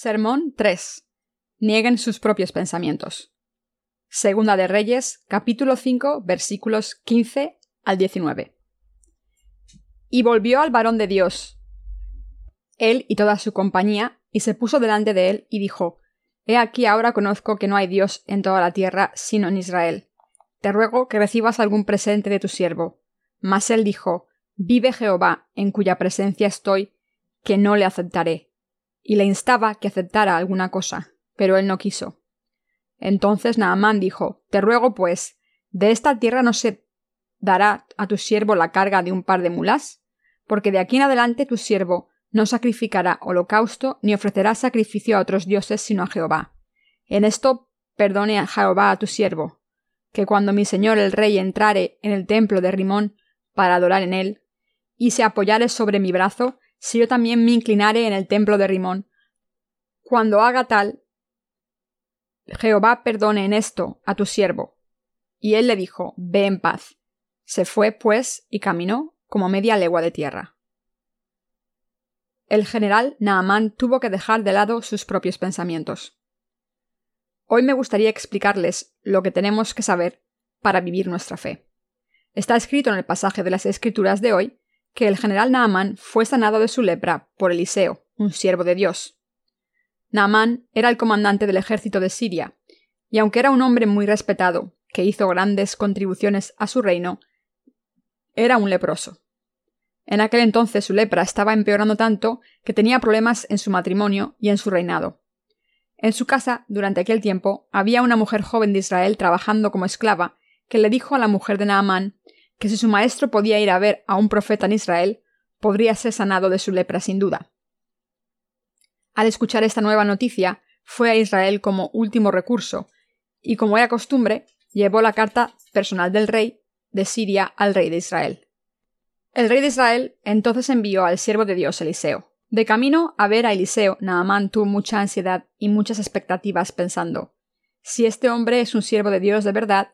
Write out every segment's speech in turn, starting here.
Sermón 3. Nieguen sus propios pensamientos. Segunda de Reyes, capítulo 5, versículos 15 al 19. Y volvió al varón de Dios, él y toda su compañía, y se puso delante de él y dijo, He aquí ahora conozco que no hay Dios en toda la tierra sino en Israel. Te ruego que recibas algún presente de tu siervo. Mas él dijo, Vive Jehová, en cuya presencia estoy, que no le aceptaré y le instaba que aceptara alguna cosa, pero él no quiso. Entonces Naamán dijo Te ruego, pues, de esta tierra no se dará a tu siervo la carga de un par de mulas, porque de aquí en adelante tu siervo no sacrificará holocausto ni ofrecerá sacrificio a otros dioses sino a Jehová. En esto perdone a Jehová a tu siervo, que cuando mi señor el rey entrare en el templo de Rimón para adorar en él, y se apoyare sobre mi brazo, si yo también me inclinare en el templo de Rimón. Cuando haga tal, Jehová perdone en esto a tu siervo. Y él le dijo, Ve en paz. Se fue, pues, y caminó como media legua de tierra. El general Naamán tuvo que dejar de lado sus propios pensamientos. Hoy me gustaría explicarles lo que tenemos que saber para vivir nuestra fe. Está escrito en el pasaje de las Escrituras de hoy que el general Naaman fue sanado de su lepra por Eliseo, un siervo de Dios. Naaman era el comandante del ejército de Siria, y aunque era un hombre muy respetado, que hizo grandes contribuciones a su reino, era un leproso. En aquel entonces su lepra estaba empeorando tanto que tenía problemas en su matrimonio y en su reinado. En su casa, durante aquel tiempo, había una mujer joven de Israel trabajando como esclava, que le dijo a la mujer de Naamán que si su maestro podía ir a ver a un profeta en Israel, podría ser sanado de su lepra sin duda. Al escuchar esta nueva noticia, fue a Israel como último recurso, y como era costumbre, llevó la carta personal del rey de Siria al rey de Israel. El rey de Israel entonces envió al siervo de Dios Eliseo. De camino a ver a Eliseo, Naamán tuvo mucha ansiedad y muchas expectativas pensando si este hombre es un siervo de Dios de verdad,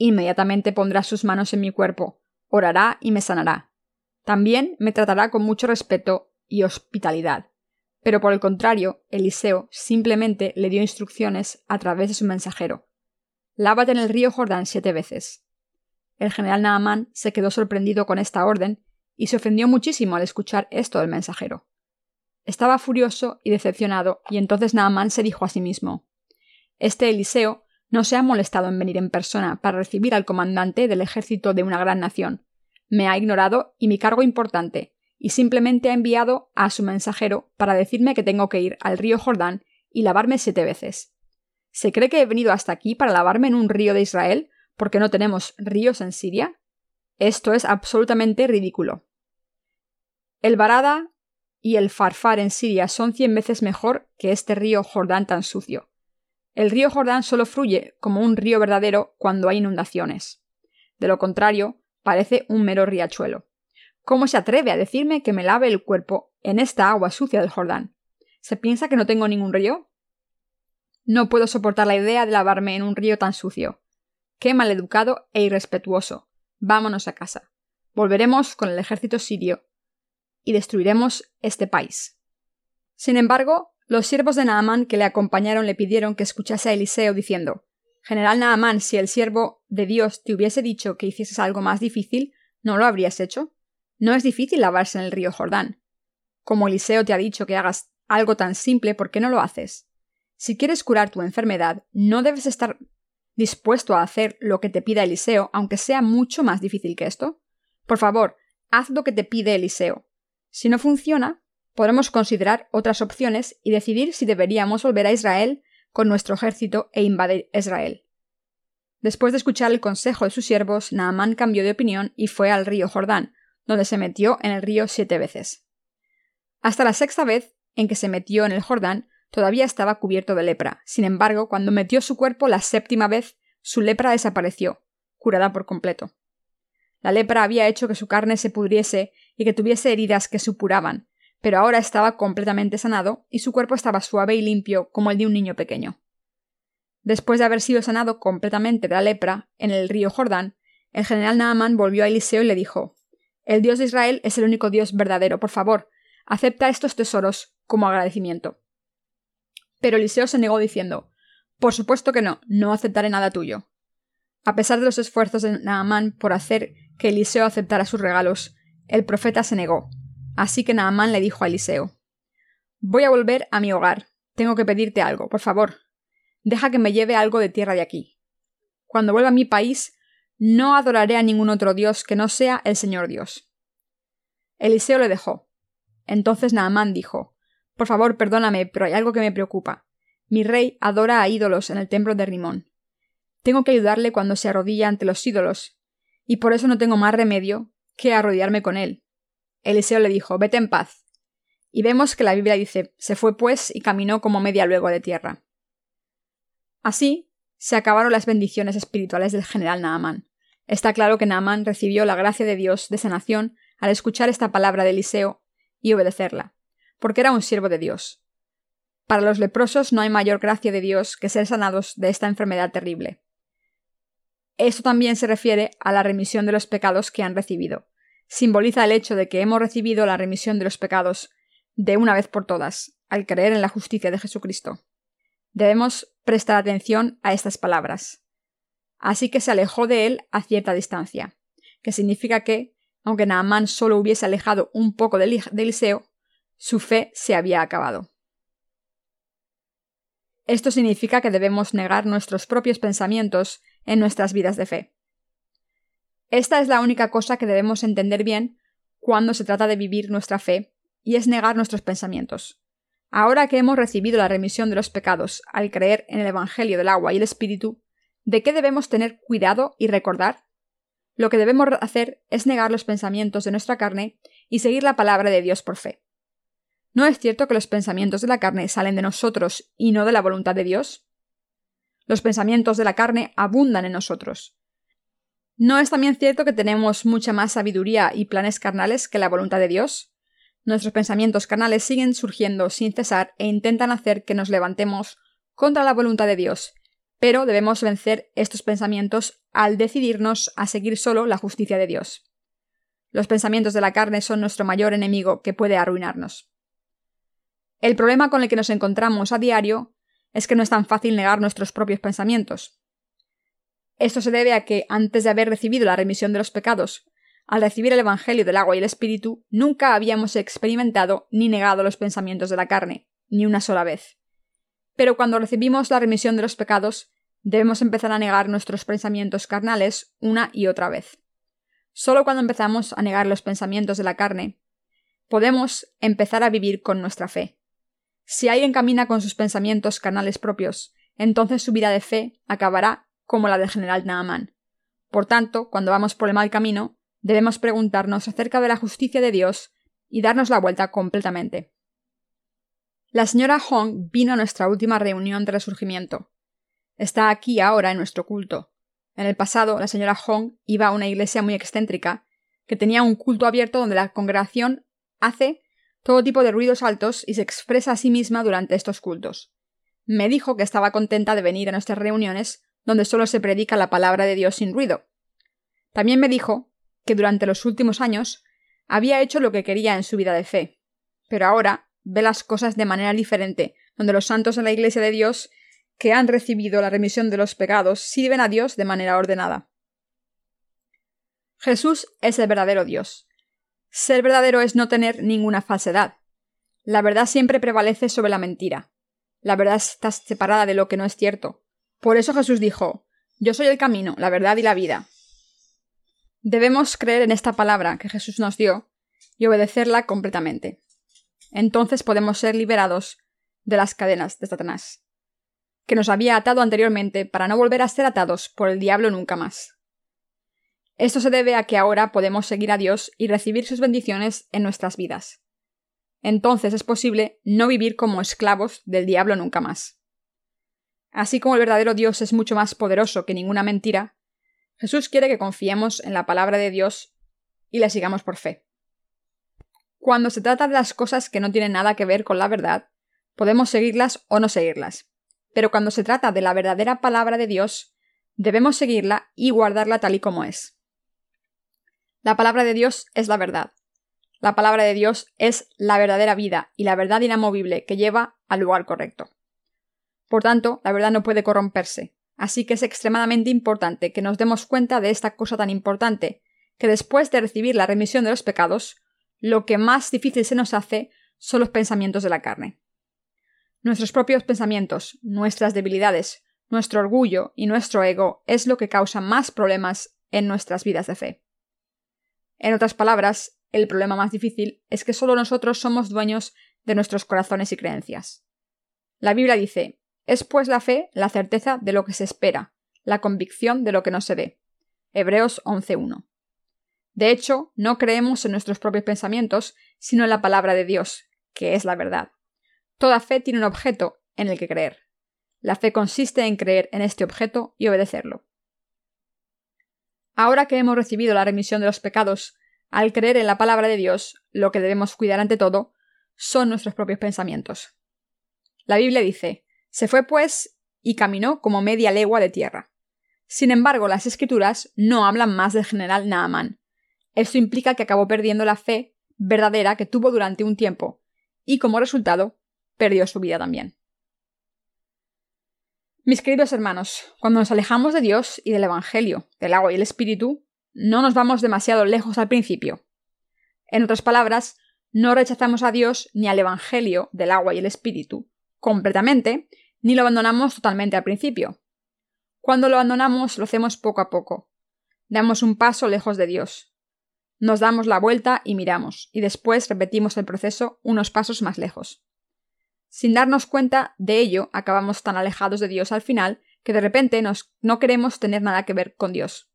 Inmediatamente pondrá sus manos en mi cuerpo, orará y me sanará. También me tratará con mucho respeto y hospitalidad. Pero por el contrario, Eliseo simplemente le dio instrucciones a través de su mensajero. Lávate en el río Jordán siete veces. El general Naamán se quedó sorprendido con esta orden y se ofendió muchísimo al escuchar esto del mensajero. Estaba furioso y decepcionado, y entonces Naamán se dijo a sí mismo Este Eliseo no se ha molestado en venir en persona para recibir al comandante del ejército de una gran nación. Me ha ignorado y mi cargo importante, y simplemente ha enviado a su mensajero para decirme que tengo que ir al río Jordán y lavarme siete veces. ¿Se cree que he venido hasta aquí para lavarme en un río de Israel porque no tenemos ríos en Siria? Esto es absolutamente ridículo. El Barada y el Farfar en Siria son cien veces mejor que este río Jordán tan sucio. El río Jordán solo fluye como un río verdadero cuando hay inundaciones. De lo contrario, parece un mero riachuelo. ¿Cómo se atreve a decirme que me lave el cuerpo en esta agua sucia del Jordán? ¿Se piensa que no tengo ningún río? No puedo soportar la idea de lavarme en un río tan sucio. Qué maleducado e irrespetuoso. Vámonos a casa. Volveremos con el ejército sirio y destruiremos este país. Sin embargo, los siervos de Naamán que le acompañaron le pidieron que escuchase a Eliseo diciendo General Naamán, si el siervo de Dios te hubiese dicho que hicieses algo más difícil, ¿no lo habrías hecho? No es difícil lavarse en el río Jordán. Como Eliseo te ha dicho que hagas algo tan simple, ¿por qué no lo haces? Si quieres curar tu enfermedad, no debes estar dispuesto a hacer lo que te pida Eliseo, aunque sea mucho más difícil que esto. Por favor, haz lo que te pide Eliseo. Si no funciona, podremos considerar otras opciones y decidir si deberíamos volver a Israel con nuestro ejército e invadir Israel. Después de escuchar el consejo de sus siervos, Naamán cambió de opinión y fue al río Jordán, donde se metió en el río siete veces. Hasta la sexta vez en que se metió en el Jordán, todavía estaba cubierto de lepra. Sin embargo, cuando metió su cuerpo la séptima vez, su lepra desapareció, curada por completo. La lepra había hecho que su carne se pudriese y que tuviese heridas que supuraban, pero ahora estaba completamente sanado y su cuerpo estaba suave y limpio como el de un niño pequeño. Después de haber sido sanado completamente de la lepra en el río Jordán, el general Naaman volvió a Eliseo y le dijo El Dios de Israel es el único Dios verdadero, por favor, acepta estos tesoros como agradecimiento. Pero Eliseo se negó diciendo Por supuesto que no, no aceptaré nada tuyo. A pesar de los esfuerzos de Naamán por hacer que Eliseo aceptara sus regalos, el profeta se negó. Así que Naamán le dijo a Eliseo Voy a volver a mi hogar. Tengo que pedirte algo, por favor. Deja que me lleve algo de tierra de aquí. Cuando vuelva a mi país, no adoraré a ningún otro Dios que no sea el Señor Dios. Eliseo le dejó. Entonces Naamán dijo Por favor, perdóname, pero hay algo que me preocupa. Mi rey adora a ídolos en el templo de Rimón. Tengo que ayudarle cuando se arrodilla ante los ídolos, y por eso no tengo más remedio que arrodillarme con él. Eliseo le dijo Vete en paz. Y vemos que la Biblia dice Se fue pues y caminó como media luego de tierra. Así se acabaron las bendiciones espirituales del general Naamán. Está claro que Naamán recibió la gracia de Dios de sanación al escuchar esta palabra de Eliseo y obedecerla, porque era un siervo de Dios. Para los leprosos no hay mayor gracia de Dios que ser sanados de esta enfermedad terrible. Esto también se refiere a la remisión de los pecados que han recibido. Simboliza el hecho de que hemos recibido la remisión de los pecados de una vez por todas, al creer en la justicia de Jesucristo. Debemos prestar atención a estas palabras. Así que se alejó de él a cierta distancia, que significa que, aunque Naamán solo hubiese alejado un poco de Eliseo, su fe se había acabado. Esto significa que debemos negar nuestros propios pensamientos en nuestras vidas de fe. Esta es la única cosa que debemos entender bien cuando se trata de vivir nuestra fe, y es negar nuestros pensamientos. Ahora que hemos recibido la remisión de los pecados al creer en el Evangelio del agua y el Espíritu, ¿de qué debemos tener cuidado y recordar? Lo que debemos hacer es negar los pensamientos de nuestra carne y seguir la palabra de Dios por fe. ¿No es cierto que los pensamientos de la carne salen de nosotros y no de la voluntad de Dios? Los pensamientos de la carne abundan en nosotros. ¿No es también cierto que tenemos mucha más sabiduría y planes carnales que la voluntad de Dios? Nuestros pensamientos carnales siguen surgiendo sin cesar e intentan hacer que nos levantemos contra la voluntad de Dios, pero debemos vencer estos pensamientos al decidirnos a seguir solo la justicia de Dios. Los pensamientos de la carne son nuestro mayor enemigo que puede arruinarnos. El problema con el que nos encontramos a diario es que no es tan fácil negar nuestros propios pensamientos. Esto se debe a que, antes de haber recibido la remisión de los pecados, al recibir el Evangelio del agua y el Espíritu, nunca habíamos experimentado ni negado los pensamientos de la carne, ni una sola vez. Pero cuando recibimos la remisión de los pecados, debemos empezar a negar nuestros pensamientos carnales una y otra vez. Solo cuando empezamos a negar los pensamientos de la carne, podemos empezar a vivir con nuestra fe. Si alguien camina con sus pensamientos carnales propios, entonces su vida de fe acabará como la del general Naaman. Por tanto, cuando vamos por el mal camino, debemos preguntarnos acerca de la justicia de Dios y darnos la vuelta completamente. La señora Hong vino a nuestra última reunión de resurgimiento. Está aquí ahora en nuestro culto. En el pasado, la señora Hong iba a una iglesia muy excéntrica, que tenía un culto abierto donde la congregación hace todo tipo de ruidos altos y se expresa a sí misma durante estos cultos. Me dijo que estaba contenta de venir a nuestras reuniones donde solo se predica la palabra de Dios sin ruido. También me dijo que durante los últimos años había hecho lo que quería en su vida de fe, pero ahora ve las cosas de manera diferente, donde los santos en la Iglesia de Dios que han recibido la remisión de los pecados sirven a Dios de manera ordenada. Jesús es el verdadero Dios, ser verdadero es no tener ninguna falsedad. La verdad siempre prevalece sobre la mentira. La verdad está separada de lo que no es cierto. Por eso Jesús dijo, Yo soy el camino, la verdad y la vida. Debemos creer en esta palabra que Jesús nos dio y obedecerla completamente. Entonces podemos ser liberados de las cadenas de Satanás, que nos había atado anteriormente para no volver a ser atados por el diablo nunca más. Esto se debe a que ahora podemos seguir a Dios y recibir sus bendiciones en nuestras vidas. Entonces es posible no vivir como esclavos del diablo nunca más. Así como el verdadero Dios es mucho más poderoso que ninguna mentira, Jesús quiere que confiemos en la palabra de Dios y la sigamos por fe. Cuando se trata de las cosas que no tienen nada que ver con la verdad, podemos seguirlas o no seguirlas. Pero cuando se trata de la verdadera palabra de Dios, debemos seguirla y guardarla tal y como es. La palabra de Dios es la verdad. La palabra de Dios es la verdadera vida y la verdad inamovible que lleva al lugar correcto. Por tanto, la verdad no puede corromperse. Así que es extremadamente importante que nos demos cuenta de esta cosa tan importante, que después de recibir la remisión de los pecados, lo que más difícil se nos hace son los pensamientos de la carne. Nuestros propios pensamientos, nuestras debilidades, nuestro orgullo y nuestro ego es lo que causa más problemas en nuestras vidas de fe. En otras palabras, el problema más difícil es que solo nosotros somos dueños de nuestros corazones y creencias. La Biblia dice, es pues la fe la certeza de lo que se espera, la convicción de lo que no se ve. Hebreos 11.1. De hecho, no creemos en nuestros propios pensamientos, sino en la palabra de Dios, que es la verdad. Toda fe tiene un objeto en el que creer. La fe consiste en creer en este objeto y obedecerlo. Ahora que hemos recibido la remisión de los pecados, al creer en la palabra de Dios, lo que debemos cuidar ante todo son nuestros propios pensamientos. La Biblia dice, se fue pues y caminó como media legua de tierra. Sin embargo, las escrituras no hablan más del general Naaman. Esto implica que acabó perdiendo la fe verdadera que tuvo durante un tiempo, y como resultado, perdió su vida también. Mis queridos hermanos, cuando nos alejamos de Dios y del Evangelio, del agua y el Espíritu, no nos vamos demasiado lejos al principio. En otras palabras, no rechazamos a Dios ni al Evangelio del agua y el Espíritu completamente, ni lo abandonamos totalmente al principio. Cuando lo abandonamos, lo hacemos poco a poco. Damos un paso lejos de Dios. Nos damos la vuelta y miramos, y después repetimos el proceso unos pasos más lejos. Sin darnos cuenta de ello, acabamos tan alejados de Dios al final que de repente nos, no queremos tener nada que ver con Dios.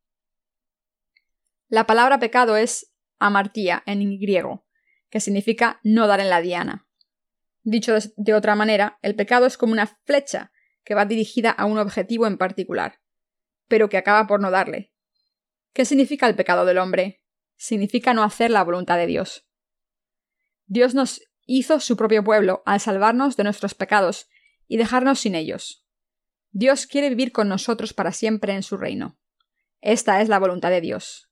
La palabra pecado es amartía en griego, que significa no dar en la diana. Dicho de otra manera, el pecado es como una flecha que va dirigida a un objetivo en particular, pero que acaba por no darle. ¿Qué significa el pecado del hombre? Significa no hacer la voluntad de Dios. Dios nos hizo su propio pueblo al salvarnos de nuestros pecados y dejarnos sin ellos. Dios quiere vivir con nosotros para siempre en su reino. Esta es la voluntad de Dios.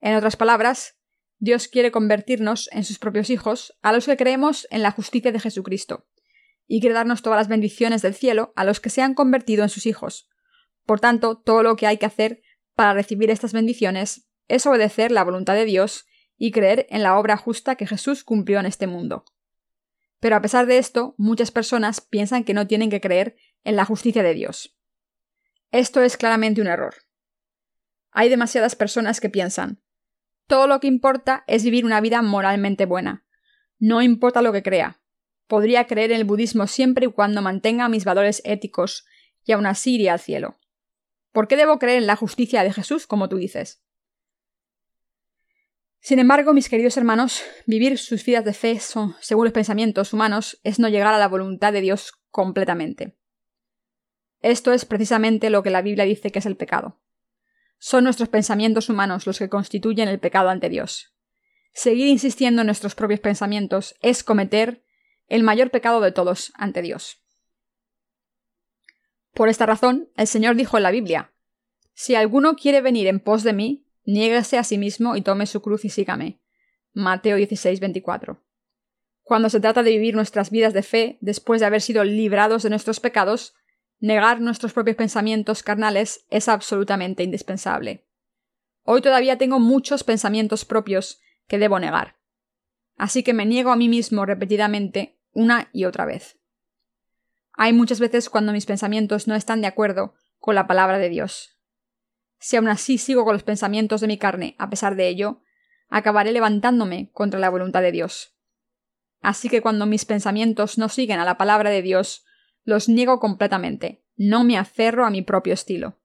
En otras palabras, Dios quiere convertirnos en sus propios hijos a los que creemos en la justicia de Jesucristo, y quiere darnos todas las bendiciones del cielo a los que se han convertido en sus hijos. Por tanto, todo lo que hay que hacer para recibir estas bendiciones es obedecer la voluntad de Dios y creer en la obra justa que Jesús cumplió en este mundo. Pero a pesar de esto, muchas personas piensan que no tienen que creer en la justicia de Dios. Esto es claramente un error. Hay demasiadas personas que piensan, todo lo que importa es vivir una vida moralmente buena. No importa lo que crea. Podría creer en el budismo siempre y cuando mantenga mis valores éticos, y aún así iría al cielo. ¿Por qué debo creer en la justicia de Jesús, como tú dices? Sin embargo, mis queridos hermanos, vivir sus vidas de fe según los pensamientos humanos es no llegar a la voluntad de Dios completamente. Esto es precisamente lo que la Biblia dice que es el pecado. Son nuestros pensamientos humanos los que constituyen el pecado ante Dios. Seguir insistiendo en nuestros propios pensamientos es cometer el mayor pecado de todos ante Dios. Por esta razón, el Señor dijo en la Biblia, Si alguno quiere venir en pos de mí, niéguese a sí mismo y tome su cruz y sígame. Mateo 16, 24. Cuando se trata de vivir nuestras vidas de fe después de haber sido librados de nuestros pecados, negar nuestros propios pensamientos carnales es absolutamente indispensable. Hoy todavía tengo muchos pensamientos propios que debo negar. Así que me niego a mí mismo repetidamente una y otra vez. Hay muchas veces cuando mis pensamientos no están de acuerdo con la palabra de Dios. Si aún así sigo con los pensamientos de mi carne a pesar de ello, acabaré levantándome contra la voluntad de Dios. Así que cuando mis pensamientos no siguen a la palabra de Dios, los niego completamente. No me aferro a mi propio estilo.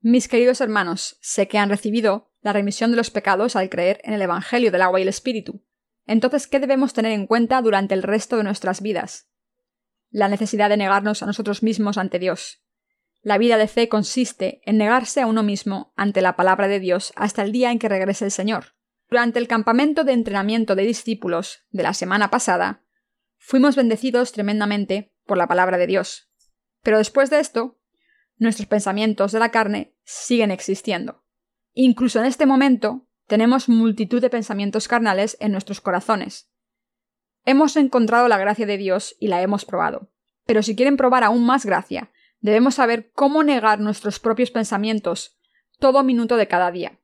Mis queridos hermanos, sé que han recibido la remisión de los pecados al creer en el Evangelio del agua y el Espíritu. Entonces, ¿qué debemos tener en cuenta durante el resto de nuestras vidas? La necesidad de negarnos a nosotros mismos ante Dios. La vida de fe consiste en negarse a uno mismo ante la palabra de Dios hasta el día en que regrese el Señor. Durante el campamento de entrenamiento de discípulos de la semana pasada, fuimos bendecidos tremendamente por la palabra de Dios. Pero después de esto, nuestros pensamientos de la carne siguen existiendo. Incluso en este momento tenemos multitud de pensamientos carnales en nuestros corazones. Hemos encontrado la gracia de Dios y la hemos probado. Pero si quieren probar aún más gracia, debemos saber cómo negar nuestros propios pensamientos todo minuto de cada día.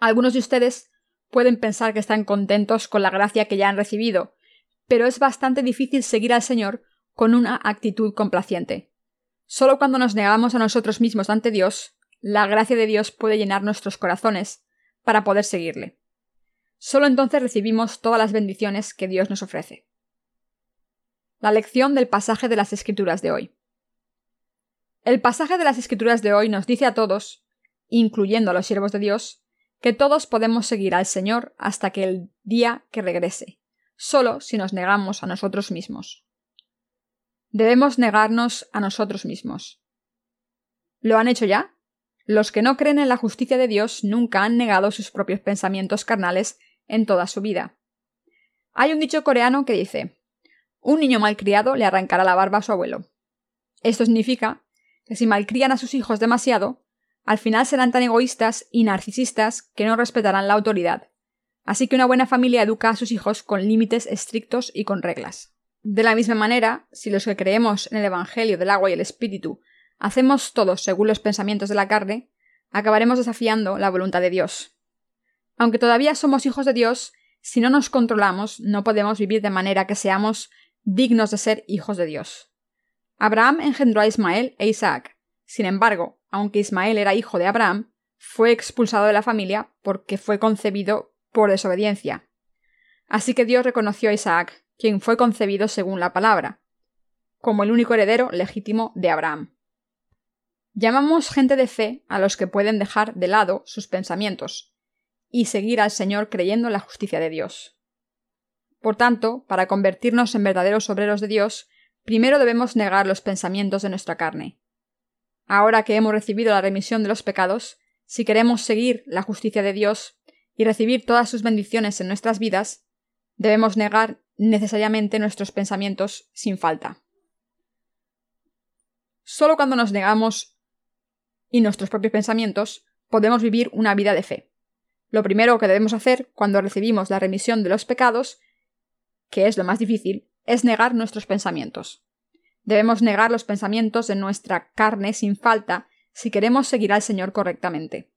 Algunos de ustedes pueden pensar que están contentos con la gracia que ya han recibido, pero es bastante difícil seguir al Señor con una actitud complaciente. Solo cuando nos negamos a nosotros mismos ante Dios, la gracia de Dios puede llenar nuestros corazones para poder seguirle. Solo entonces recibimos todas las bendiciones que Dios nos ofrece. La lección del pasaje de las Escrituras de hoy. El pasaje de las Escrituras de hoy nos dice a todos, incluyendo a los siervos de Dios, que todos podemos seguir al Señor hasta que el día que regrese, solo si nos negamos a nosotros mismos. Debemos negarnos a nosotros mismos. ¿Lo han hecho ya? Los que no creen en la justicia de Dios nunca han negado sus propios pensamientos carnales en toda su vida. Hay un dicho coreano que dice un niño malcriado le arrancará la barba a su abuelo. Esto significa que si malcrían a sus hijos demasiado, al final serán tan egoístas y narcisistas que no respetarán la autoridad. Así que una buena familia educa a sus hijos con límites estrictos y con reglas. De la misma manera, si los que creemos en el Evangelio del agua y el Espíritu hacemos todo según los pensamientos de la carne, acabaremos desafiando la voluntad de Dios. Aunque todavía somos hijos de Dios, si no nos controlamos, no podemos vivir de manera que seamos dignos de ser hijos de Dios. Abraham engendró a Ismael e Isaac. Sin embargo, aunque Ismael era hijo de Abraham, fue expulsado de la familia porque fue concebido por desobediencia. Así que Dios reconoció a Isaac, quien fue concebido según la palabra, como el único heredero legítimo de Abraham. Llamamos gente de fe a los que pueden dejar de lado sus pensamientos y seguir al Señor creyendo en la justicia de Dios. Por tanto, para convertirnos en verdaderos obreros de Dios, primero debemos negar los pensamientos de nuestra carne. Ahora que hemos recibido la remisión de los pecados, si queremos seguir la justicia de Dios y recibir todas sus bendiciones en nuestras vidas, debemos negar necesariamente nuestros pensamientos sin falta. Solo cuando nos negamos y nuestros propios pensamientos podemos vivir una vida de fe. Lo primero que debemos hacer cuando recibimos la remisión de los pecados que es lo más difícil, es negar nuestros pensamientos. Debemos negar los pensamientos de nuestra carne sin falta si queremos seguir al Señor correctamente.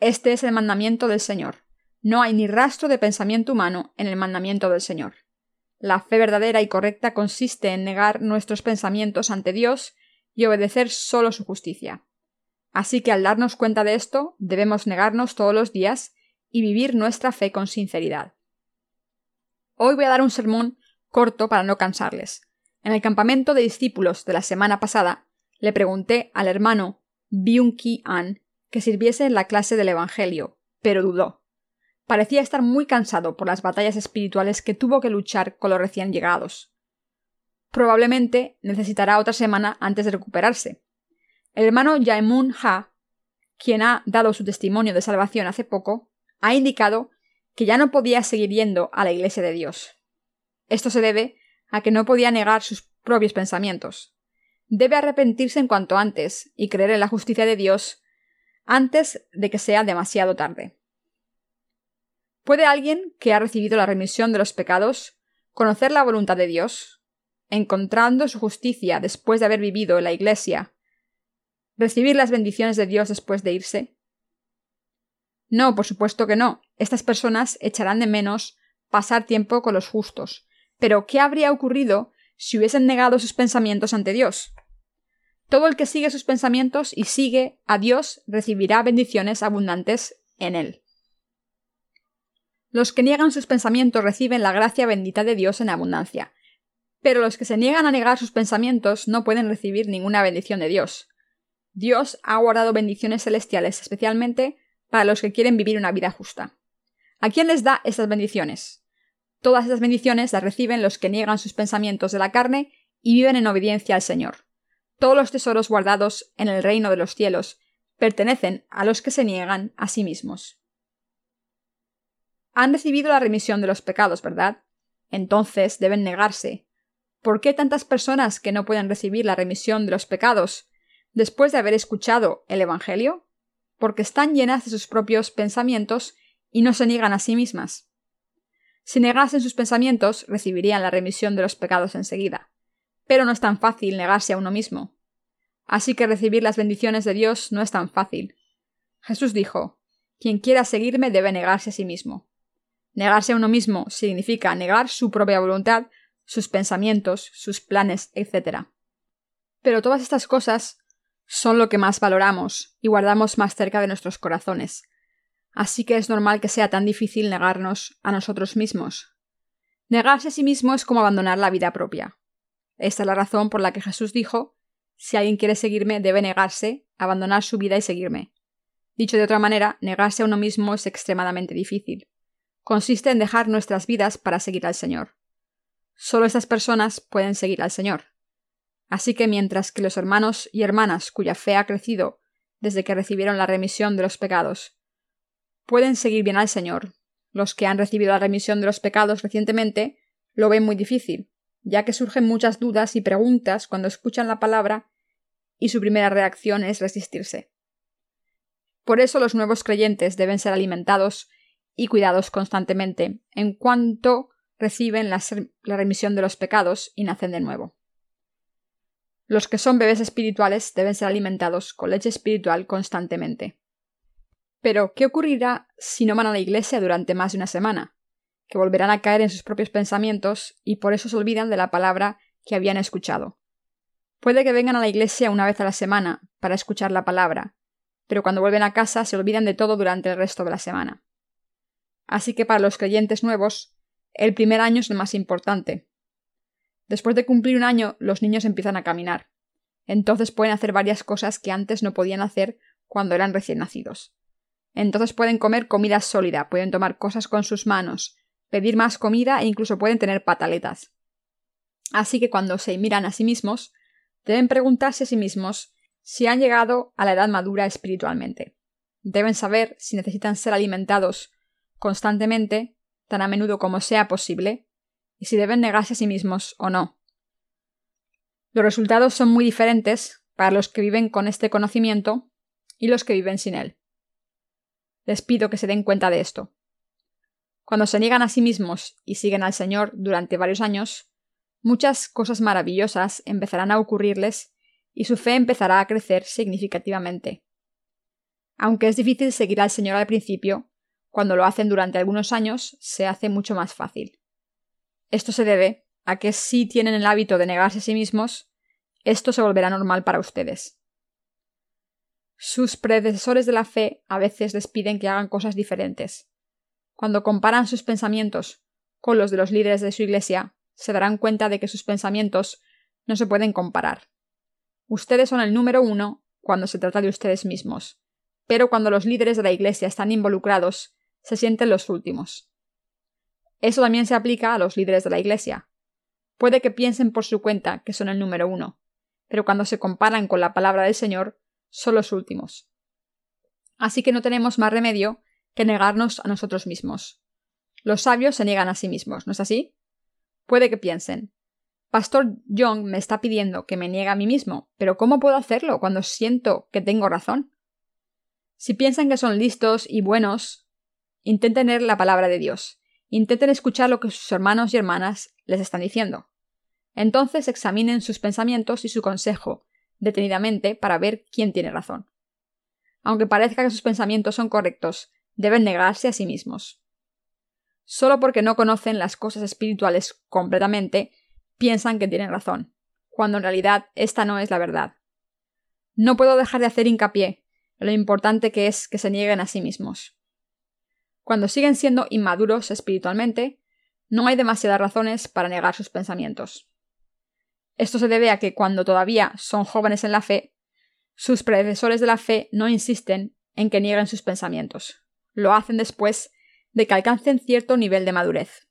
Este es el mandamiento del Señor. No hay ni rastro de pensamiento humano en el mandamiento del Señor. La fe verdadera y correcta consiste en negar nuestros pensamientos ante Dios y obedecer solo su justicia. Así que al darnos cuenta de esto, debemos negarnos todos los días y vivir nuestra fe con sinceridad. Hoy voy a dar un sermón corto para no cansarles. En el campamento de discípulos de la semana pasada, le pregunté al hermano Byung-Ki An que sirviese en la clase del Evangelio, pero dudó. Parecía estar muy cansado por las batallas espirituales que tuvo que luchar con los recién llegados. Probablemente necesitará otra semana antes de recuperarse. El hermano Jaemun Ha, quien ha dado su testimonio de salvación hace poco, ha indicado que ya no podía seguir yendo a la Iglesia de Dios. Esto se debe a que no podía negar sus propios pensamientos. Debe arrepentirse en cuanto antes y creer en la justicia de Dios antes de que sea demasiado tarde. ¿Puede alguien que ha recibido la remisión de los pecados conocer la voluntad de Dios, encontrando su justicia después de haber vivido en la Iglesia, recibir las bendiciones de Dios después de irse? No, por supuesto que no. Estas personas echarán de menos pasar tiempo con los justos. Pero ¿qué habría ocurrido si hubiesen negado sus pensamientos ante Dios? Todo el que sigue sus pensamientos y sigue a Dios recibirá bendiciones abundantes en él. Los que niegan sus pensamientos reciben la gracia bendita de Dios en abundancia. Pero los que se niegan a negar sus pensamientos no pueden recibir ninguna bendición de Dios. Dios ha guardado bendiciones celestiales especialmente para los que quieren vivir una vida justa. ¿A quién les da estas bendiciones? Todas estas bendiciones las reciben los que niegan sus pensamientos de la carne y viven en obediencia al Señor. Todos los tesoros guardados en el reino de los cielos pertenecen a los que se niegan a sí mismos. Han recibido la remisión de los pecados, ¿verdad? Entonces deben negarse. ¿Por qué tantas personas que no pueden recibir la remisión de los pecados después de haber escuchado el Evangelio? porque están llenas de sus propios pensamientos y no se niegan a sí mismas. Si negasen sus pensamientos, recibirían la remisión de los pecados enseguida. Pero no es tan fácil negarse a uno mismo. Así que recibir las bendiciones de Dios no es tan fácil. Jesús dijo, Quien quiera seguirme debe negarse a sí mismo. Negarse a uno mismo significa negar su propia voluntad, sus pensamientos, sus planes, etc. Pero todas estas cosas son lo que más valoramos y guardamos más cerca de nuestros corazones. Así que es normal que sea tan difícil negarnos a nosotros mismos. Negarse a sí mismo es como abandonar la vida propia. Esta es la razón por la que Jesús dijo si alguien quiere seguirme debe negarse, abandonar su vida y seguirme. Dicho de otra manera, negarse a uno mismo es extremadamente difícil. Consiste en dejar nuestras vidas para seguir al Señor. Solo estas personas pueden seguir al Señor. Así que mientras que los hermanos y hermanas cuya fe ha crecido desde que recibieron la remisión de los pecados pueden seguir bien al Señor, los que han recibido la remisión de los pecados recientemente lo ven muy difícil, ya que surgen muchas dudas y preguntas cuando escuchan la palabra y su primera reacción es resistirse. Por eso los nuevos creyentes deben ser alimentados y cuidados constantemente en cuanto reciben la, remisión de los pecados y nacen de nuevo. Los que son bebés espirituales deben ser alimentados con leche espiritual constantemente. Pero, ¿qué ocurrirá si no van a la iglesia durante más de una semana? Que volverán a caer en sus propios pensamientos y por eso se olvidan de la palabra que habían escuchado. Puede que vengan a la iglesia una vez a la semana para escuchar la palabra, pero cuando vuelven a casa se olvidan de todo durante el resto de la semana. Así que para los creyentes nuevos, el primer año es el más importante, Después de cumplir un año, los niños empiezan a caminar. Entonces pueden hacer varias cosas que antes no podían hacer cuando eran recién nacidos. Entonces pueden comer comida sólida, pueden tomar cosas con sus manos, pedir más comida e incluso pueden tener pataletas. Así que cuando se miran a sí mismos, deben preguntarse a sí mismos si han llegado a la edad madura espiritualmente. Deben saber si necesitan ser alimentados constantemente, tan a menudo como sea posible, y si deben negarse a sí mismos o no. Los resultados son muy diferentes para los que viven con este conocimiento y los que viven sin él. Les pido que se den cuenta de esto. Cuando se niegan a sí mismos y siguen al Señor durante varios años, muchas cosas maravillosas empezarán a ocurrirles y su fe empezará a crecer significativamente. Aunque es difícil seguir al Señor al principio, cuando lo hacen durante algunos años se hace mucho más fácil. Esto se debe a que si tienen el hábito de negarse a sí mismos, esto se volverá normal para ustedes. Sus predecesores de la fe a veces les piden que hagan cosas diferentes. Cuando comparan sus pensamientos con los de los líderes de su iglesia, se darán cuenta de que sus pensamientos no se pueden comparar. Ustedes son el número uno cuando se trata de ustedes mismos, pero cuando los líderes de la iglesia están involucrados, se sienten los últimos. Eso también se aplica a los líderes de la Iglesia. Puede que piensen por su cuenta que son el número uno, pero cuando se comparan con la palabra del Señor, son los últimos. Así que no tenemos más remedio que negarnos a nosotros mismos. Los sabios se niegan a sí mismos, ¿no es así? Puede que piensen, Pastor Young me está pidiendo que me niegue a mí mismo, pero ¿cómo puedo hacerlo cuando siento que tengo razón? Si piensan que son listos y buenos, intenten leer la palabra de Dios Intenten escuchar lo que sus hermanos y hermanas les están diciendo. Entonces examinen sus pensamientos y su consejo detenidamente para ver quién tiene razón. Aunque parezca que sus pensamientos son correctos, deben negarse a sí mismos. Solo porque no conocen las cosas espirituales completamente, piensan que tienen razón, cuando en realidad esta no es la verdad. No puedo dejar de hacer hincapié en lo importante que es que se nieguen a sí mismos. Cuando siguen siendo inmaduros espiritualmente, no hay demasiadas razones para negar sus pensamientos. Esto se debe a que cuando todavía son jóvenes en la fe, sus predecesores de la fe no insisten en que nieguen sus pensamientos. Lo hacen después de que alcancen cierto nivel de madurez.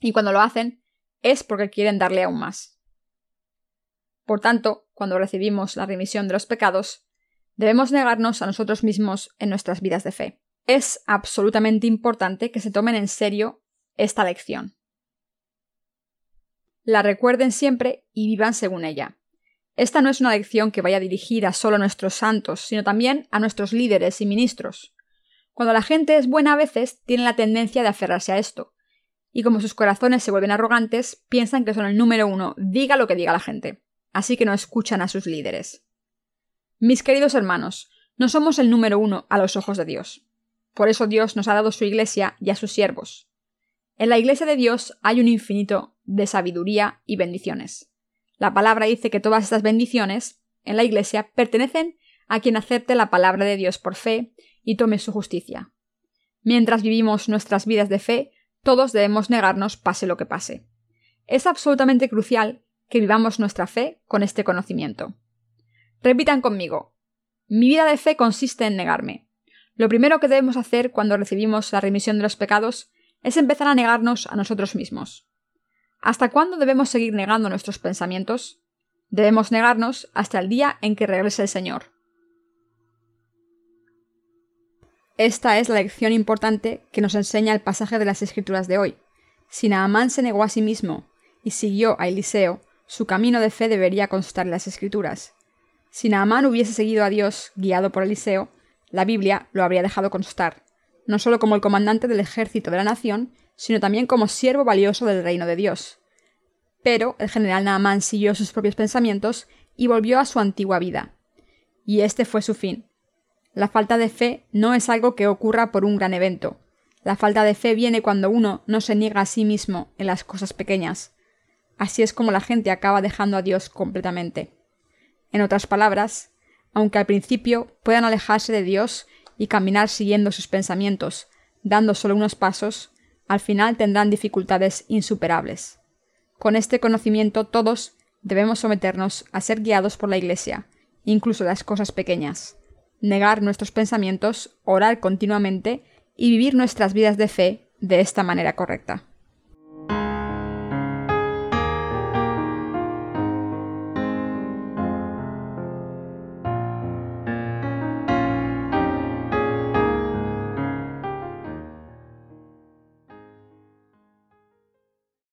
Y cuando lo hacen es porque quieren darle aún más. Por tanto, cuando recibimos la remisión de los pecados, debemos negarnos a nosotros mismos en nuestras vidas de fe es absolutamente importante que se tomen en serio esta lección. La recuerden siempre y vivan según ella. Esta no es una lección que vaya dirigida solo a nuestros santos, sino también a nuestros líderes y ministros. Cuando la gente es buena a veces, tiene la tendencia de aferrarse a esto, y como sus corazones se vuelven arrogantes, piensan que son el número uno, diga lo que diga la gente. Así que no escuchan a sus líderes. Mis queridos hermanos, no somos el número uno a los ojos de Dios. Por eso Dios nos ha dado su iglesia y a sus siervos. En la iglesia de Dios hay un infinito de sabiduría y bendiciones. La palabra dice que todas estas bendiciones en la iglesia pertenecen a quien acepte la palabra de Dios por fe y tome su justicia. Mientras vivimos nuestras vidas de fe, todos debemos negarnos pase lo que pase. Es absolutamente crucial que vivamos nuestra fe con este conocimiento. Repitan conmigo. Mi vida de fe consiste en negarme. Lo primero que debemos hacer cuando recibimos la remisión de los pecados es empezar a negarnos a nosotros mismos. ¿Hasta cuándo debemos seguir negando nuestros pensamientos? Debemos negarnos hasta el día en que regrese el Señor. Esta es la lección importante que nos enseña el pasaje de las Escrituras de hoy. Si Naamán se negó a sí mismo y siguió a Eliseo, su camino de fe debería constar en las Escrituras. Si Naamán hubiese seguido a Dios guiado por Eliseo, la Biblia lo habría dejado constar, no solo como el comandante del ejército de la nación, sino también como siervo valioso del reino de Dios. Pero el general Naamán siguió sus propios pensamientos y volvió a su antigua vida. Y este fue su fin, la falta de fe no es algo que ocurra por un gran evento. La falta de fe viene cuando uno no se niega a sí mismo en las cosas pequeñas. Así es como la gente acaba dejando a Dios completamente. En otras palabras, aunque al principio puedan alejarse de Dios y caminar siguiendo sus pensamientos, dando solo unos pasos, al final tendrán dificultades insuperables. Con este conocimiento todos debemos someternos a ser guiados por la Iglesia, incluso las cosas pequeñas negar nuestros pensamientos, orar continuamente y vivir nuestras vidas de fe de esta manera correcta.